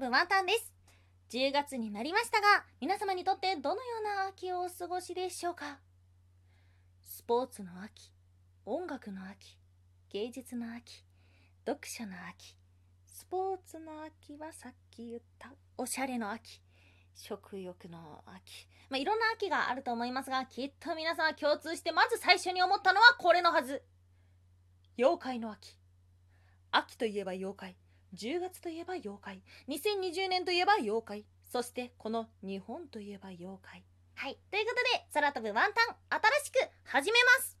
飛ぶワンタンです。10月になりましたが皆様にとってどのような秋をお過ごしでしょうか？スポーツの秋音楽の秋芸術の秋読書の秋スポーツの秋はさっき言ったおしゃれの秋食欲の秋まあいろんな秋があると思いますがきっと皆さん共通してまず最初に思ったのはこれのはず。妖怪の秋。秋といえば妖怪。10月といえば妖怪。2020年といえば妖怪。そしてこの日本といえば妖怪。はい。ということで空飛ぶワンタン新しく始めます。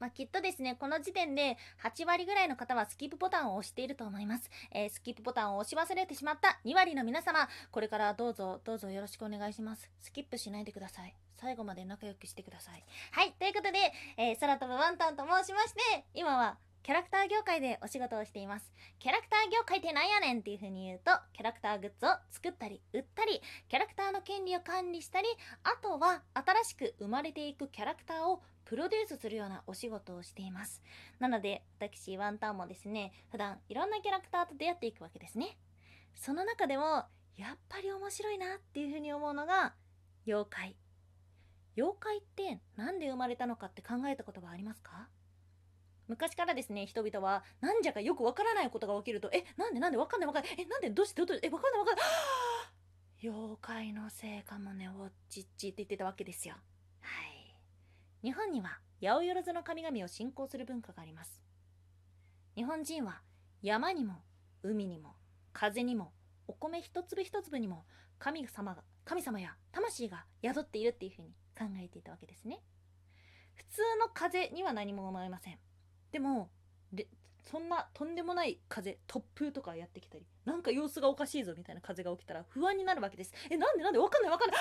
まあ、きっとですね、この時点で8割ぐらいの方はスキップボタンを押していると思います。えー、スキップボタンを押し忘れてしまった2割の皆様、これからどうぞどうぞよろしくお願いします。スキップしないでください。最後まで仲良くしてください。はい、ということで、えー、空飛ぶワンタンと申しまして、今はキャラクター業界でお仕事をしています。キャラクター業界ってなんやねんっていう風に言うと、キャラクターグッズを作ったり、売ったり、キャラクターの権利を管理したり、あとは新しく生まれていくキャラクターをプロデュースするようなお仕事をしています。なので、私、ワンタンもですね、普段いろんなキャラクターと出会っていくわけですね。その中でも、やっぱり面白いなっていうふうに思うのが、妖怪。妖怪って何で生まれたのかって考えたことはありますか？昔からですね、人々は、なんじゃかよくわからないことが起きると、え、なんでなんでわかんないわかんない、え、なんでどうしてどうして、え、わかんないわかんない、妖怪のせいかもね、おっちっちって言ってたわけですよ。日本には八百万の神々を信仰する文化があります。日本人は山にも海にも風にもお米一粒一粒にも神様が神様や魂が宿っているっていうふうに考えていたわけですね。普通の風には何も思いません。でもでそんなとんでもない風突風とかやってきたりなんか様子がおかしいぞみたいな風が起きたら不安になるわけです。えなんでなんで？わかんないわかんない。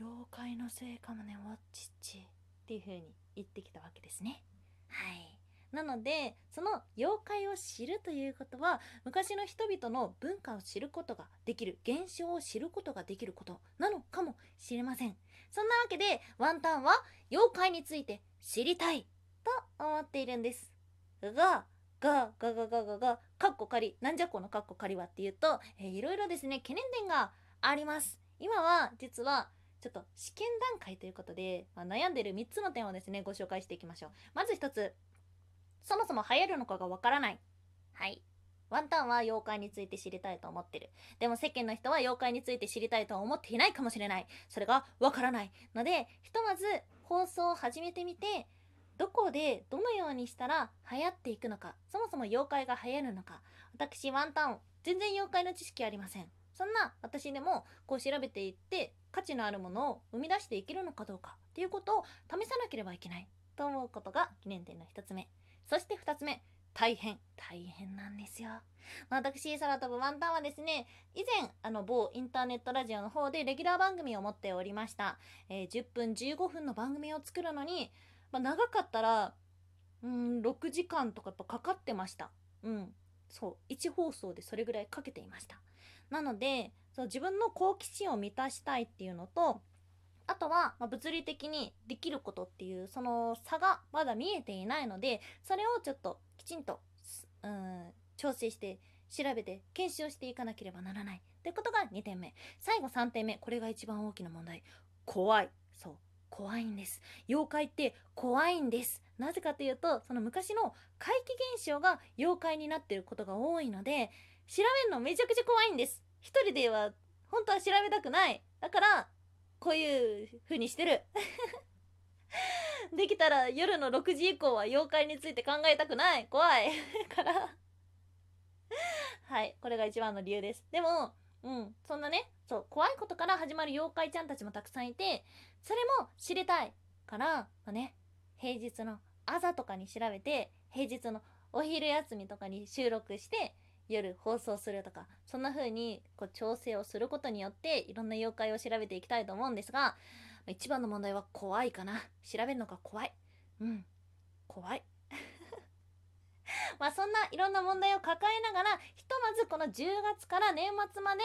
妖怪のせいかもねわっちっちっていう風に言ってきたわけですね。はい。なのでその妖怪を知るということは昔の人々の文化を知ることができる現象を知ることができることなのかもしれませんそんなわけでワンタンは妖怪について知りたいと思っているんですがががががががかっこ仮なんじゃこのかっこ仮はっていうと、えー、いろいろですね懸念点があります今は実はちょっと試験段階ということで、まあ、悩んでる3つの点をですね、ご紹介していきましょう。まず1つ、そもそも流行るのかがわからない。はい。ワンタンは妖怪について知りたいと思ってる。でも世間の人は妖怪について知りたいとは思っていないかもしれない。それがわからない。ので、ひとまず放送を始めてみて、どこでどのようにしたら流行っていくのか、そもそも妖怪が流行るのか。私、ワンタン、全然妖怪の知識ありません。そんな私でもこう調べていって価値のあるものを生み出していけるのかどうかっていうことを試さなければいけないと思うことが記念点の1つ目。そして2つ目大変。大変なんですよ。私空飛ぶワンタンはですね以前あの某インターネットラジオの方でレギュラー番組を持っておりました、えー、10分15分の番組を作るのに、まあ、長かったらうん6時間とかやっぱかかってました。うん。そう1放送でそれぐらいかけていました。なのでそう自分の好奇心を満たしたいっていうのとあとは、ま、物理的にできることっていうその差がまだ見えていないのでそれをちょっときちんとうん調整して調べて検証していかなければならない。ってことが2点目。最後3点目。これが一番大きな問題。怖い。そう。怖いんです。妖怪って怖いんです。なぜかというとその昔の怪奇現象が妖怪になってることが多いので調べるのめちゃくちゃ怖いんです。一人では本当は調べたくない。だからこういう風にしてる。できたら夜の6時以降は妖怪について考えたくない。怖い。からはい。これが一番の理由です。でもうん。そんなねそう怖いことから始まる妖怪ちゃんたちもたくさんいてそれも知りたいから、まあ、ね平日の朝とかに調べて平日のお昼休みとかに収録して夜放送するとかそんな風にこう調整をすることによっていろんな妖怪を調べていきたいと思うんですが一番の問題は怖いかな。調べるのが怖い。うん。怖い。まあそんないろんな問題を抱えながらひとまずこの10月から年末まで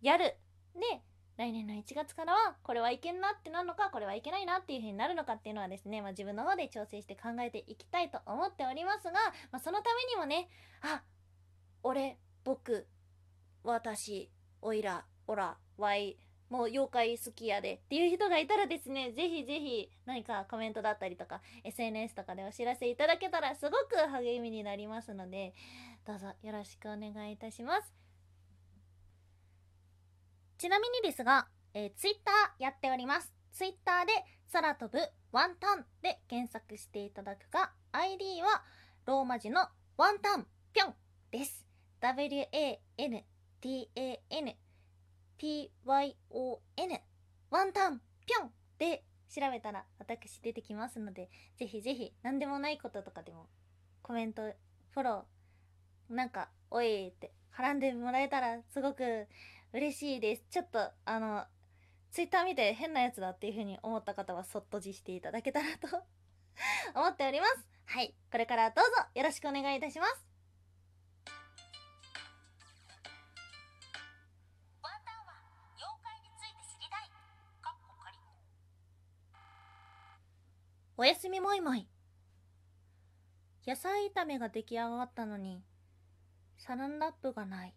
やる。で来年の1月からはこれはいけんなってなるのかこれはいけないなっていう風になるのかっていうのはですね、まあ、自分の方で調整して考えていきたいと思っておりますが、まあ、そのためにもねあ俺僕私おいらおらわいもう妖怪好きやでっていう人がいたらですね、ぜひぜひ何かコメントだったりとか SNS とかでお知らせいただけたらすごく励みになりますので、どうぞよろしくお願いいたします。ちなみにですが、えー、Twitter やっております。Twitter で空飛ぶワンタンで検索していただくか、ID はローマ字のワンタンぴょんです。W-A-N-T-A-N PYON ワンタンぴょんで調べたら私出てきますのでぜひぜひ何でもないこととかでもコメントフォローなんかおいって絡んでもらえたらすごく嬉しいです。ちょっとあのツイッター見て変なやつだっていう風に思った方はそっとじしていただけたらと 思っております。はいこれからどうぞよろしくお願いいたします。おやすみもいもい。野菜炒めが出来上がったのに、サランラップがない。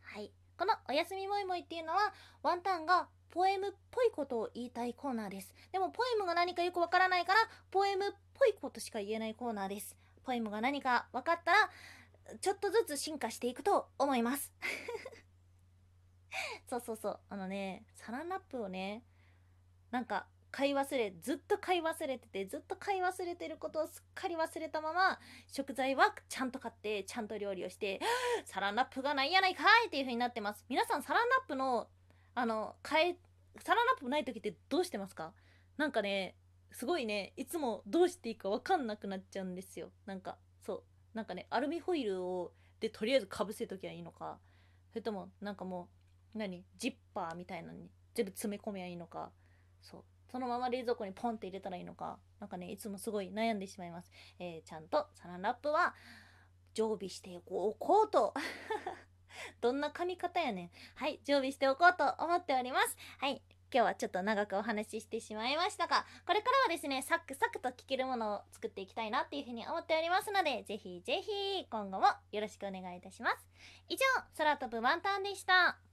はい。このおやすみもいもいっていうのは、ワンタンがポエムっぽいことを言いたいコーナーです。でも、ポエムが何かよくわからないから、ポエムっぽいことしか言えないコーナーです。ポエムが何か分かったら、ちょっとずつ進化していくと思います。そうそうそう。あのね、サランラップをね、なんか、買い忘れずっと買い忘れててずっと買い忘れてることをすっかり忘れたまま食材はちゃんと買ってちゃんと料理をして サランラップがないやないかいっていう風になってます。皆さんサランラップのあの買えサランラップない時ってどうしてますか？なんかねすごいねいつもどうしていいか分かんなくなっちゃうんですよ。なんかそう。なんかねアルミホイルをでとりあえずかぶせときゃいいのか。それともなんかもう何？ジッパーみたいなのに全部詰め込めばいいのか。そう。そのまま冷蔵庫にポンって入れたらいいのか、なんかね、いつもすごい悩んでしまいます。えー、ちゃんとサランラップは常備しておこうと。どんな髪型やねん。はい、常備しておこうと思っております。はい。今日はちょっと長くお話ししてしまいましたが、これからはですね、サクサクと聞けるものを作っていきたいなっていうふうに思っておりますので、ぜひぜひ今後もよろしくお願いいたします。以上、空飛ぶワンタンでした。